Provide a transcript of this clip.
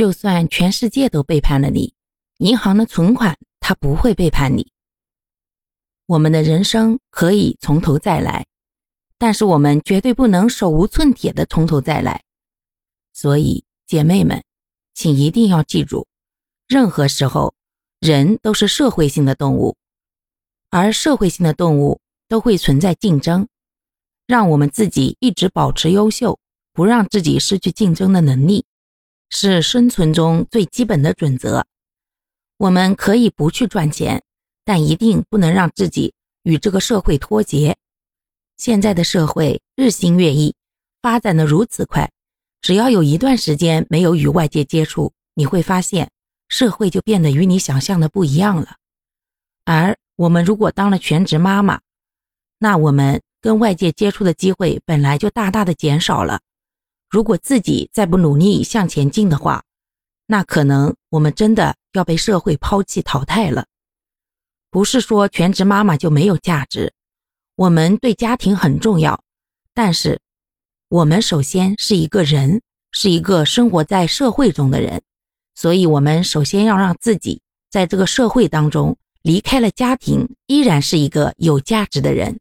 就算全世界都背叛了你，银行的存款它不会背叛你。我们的人生可以从头再来，但是我们绝对不能手无寸铁的从头再来。所以，姐妹们，请一定要记住，任何时候，人都是社会性的动物，而社会性的动物都会存在竞争。让我们自己一直保持优秀，不让自己失去竞争的能力，是生存中最基本的准则。我们可以不去赚钱，但一定不能让自己与这个社会脱节。现在的社会日新月异，发展的如此快，只要有一段时间没有与外界接触，你会发现社会就变得与你想象的不一样了。而我们如果当了全职妈妈，那我们。跟外界接触的机会本来就大大的减少了，如果自己再不努力向前进的话，那可能我们真的要被社会抛弃淘汰了。不是说全职妈妈就没有价值，我们对家庭很重要，但是我们首先是一个人，是一个生活在社会中的人，所以我们首先要让自己在这个社会当中离开了家庭，依然是一个有价值的人。